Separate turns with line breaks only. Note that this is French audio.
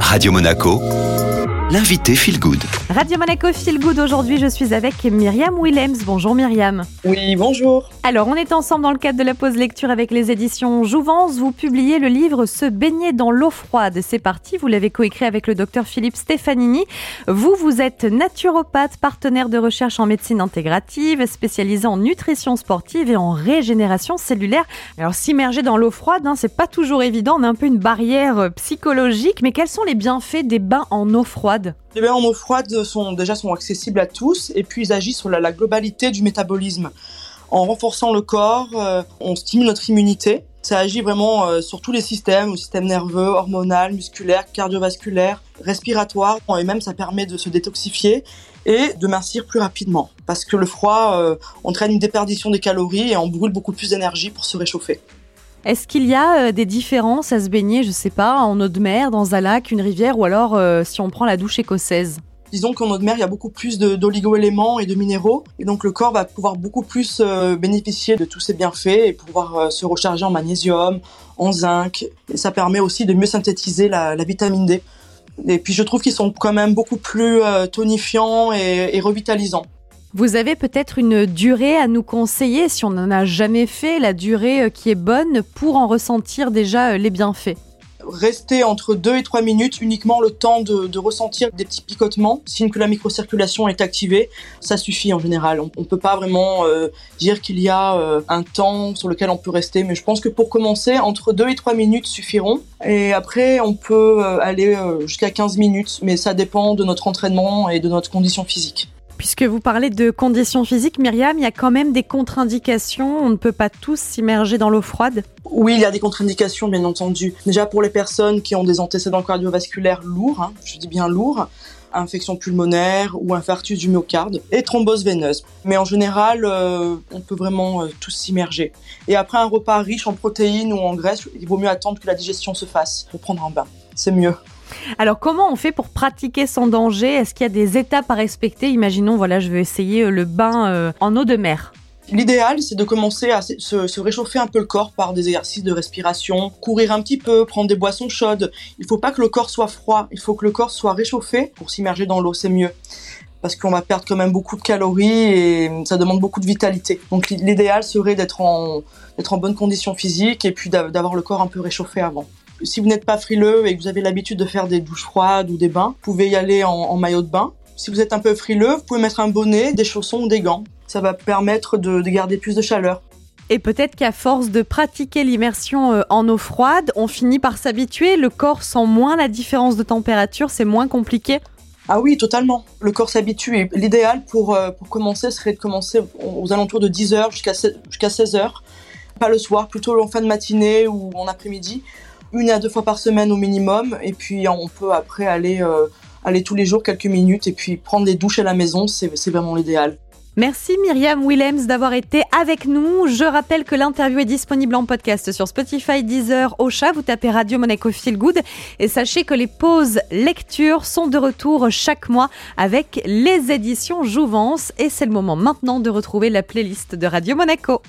Radio Monaco, l'invité Feel Good.
Radio Monaco Feel Good, aujourd'hui je suis avec Myriam Willems. Bonjour Myriam.
Oui, bonjour.
Alors on est ensemble dans le cadre de la pause lecture avec les éditions Jouvence. Vous publiez le livre Se baigner dans l'eau froide. C'est parti, vous l'avez coécrit avec le docteur Philippe Stefanini. Vous, vous êtes naturopathe, partenaire de recherche en médecine intégrative, spécialisé en nutrition sportive et en régénération cellulaire. Alors s'immerger dans l'eau froide, hein, c'est pas toujours évident, on a un peu une barrière psychologique, mais quels sont les bienfaits des bains en eau froide?
Les bains en eau froide sont déjà sont accessibles à tous et puis ils agissent sur la, la globalité du métabolisme. En renforçant le corps, euh, on stimule notre immunité. Ça agit vraiment euh, sur tous les systèmes, le système nerveux, hormonal, musculaire, cardiovasculaire, respiratoire. Et même, ça permet de se détoxifier et de mincir plus rapidement. Parce que le froid euh, entraîne une déperdition des calories et on brûle beaucoup plus d'énergie pour se réchauffer.
Est-ce qu'il y a euh, des différences à se baigner, je sais pas, en eau de mer, dans un lac, une rivière, ou alors euh, si on prend la douche écossaise?
Disons qu'en eau de mer, il y a beaucoup plus d'oligo-éléments et de minéraux, et donc le corps va pouvoir beaucoup plus euh, bénéficier de tous ces bienfaits et pouvoir se recharger en magnésium, en zinc. Et ça permet aussi de mieux synthétiser la, vitamine D. Et puis je trouve qu'ils sont quand même beaucoup plus tonifiants et revitalisants.
Vous avez peut-être une durée à nous conseiller, si on n'en a jamais fait, la durée euh, qui est bonne pour en ressentir déjà euh, les bienfaits
Rester entre 2 et 3 minutes, uniquement le temps de, ressentir des petits picotements, signe que la microcirculation est activée, ça suffit en général. On, on peut pas vraiment euh, dire qu'il y a un temps sur lequel on peut rester, mais je pense que pour commencer, entre 2 et 3 minutes suffiront. Et après, on peut aller jusqu'à 15 minutes, mais ça dépend de notre entraînement et de notre condition physique.
Puisque vous parlez de conditions physiques, Myriam, il y a quand même des contre-indications. On ne peut pas tous s'immerger dans l'eau froide.
Oui, il y a des contre-indications, bien entendu. Déjà pour les personnes qui ont des antécédents cardiovasculaires lourds, hein, je dis bien lourds, infection pulmonaire ou infarctus du myocarde et thrombose veineuse. Mais en général, euh, on peut vraiment euh, tous s'immerger. Et après un repas riche en protéines ou en graisse, il vaut mieux attendre que la digestion se fasse pour prendre un bain. C'est mieux.
Alors comment on fait pour pratiquer sans danger? Est-ce qu'il y a des étapes à respecter? Imaginons, voilà, je veux essayer euh, le bain euh, en eau de mer.
L'idéal, c'est de commencer à se, réchauffer un peu le corps par des exercices de respiration, courir un petit peu, prendre des boissons chaudes. Il faut pas que le corps soit froid, il faut que le corps soit réchauffé pour s'immerger dans l'eau, c'est mieux. Parce qu'on va perdre quand même beaucoup de calories et ça demande beaucoup de vitalité. Donc l'idéal serait d'être en, bonne condition physique et puis d'a- d'avoir le corps un peu réchauffé avant. Si vous n'êtes pas frileux et que vous avez l'habitude de faire des douches froides ou des bains, vous pouvez y aller en, en maillot de bain. Si vous êtes un peu frileux, vous pouvez mettre un bonnet, des chaussons ou des gants. Ça va permettre de, de garder plus de chaleur.
Et peut-être qu'à force de pratiquer l'immersion euh, en eau froide, on finit par s'habituer, le corps sent moins la différence de température, c'est moins compliqué.
Ah oui, totalement. Le corps s'habitue. L'idéal pour, euh, pour commencer serait de commencer aux alentours de 10 heures jusqu'à 16 jusqu'à 16 heures. Pas le soir, plutôt en fin de matinée ou en après-midi. Une à deux fois par semaine au minimum. Et puis on peut après aller, euh, aller tous les jours quelques minutes et puis prendre des douches à la maison. C'est vraiment l'idéal.
Merci Myriam Willems d'avoir été avec nous. Je rappelle que l'interview est disponible en podcast sur Spotify, Deezer, Ocha. Vous tapez Radio Monaco Feel Good. Et sachez que les pauses lecture sont de retour chaque mois avec les éditions Jouvence. Et c'est le moment maintenant de retrouver la playlist de Radio Monaco.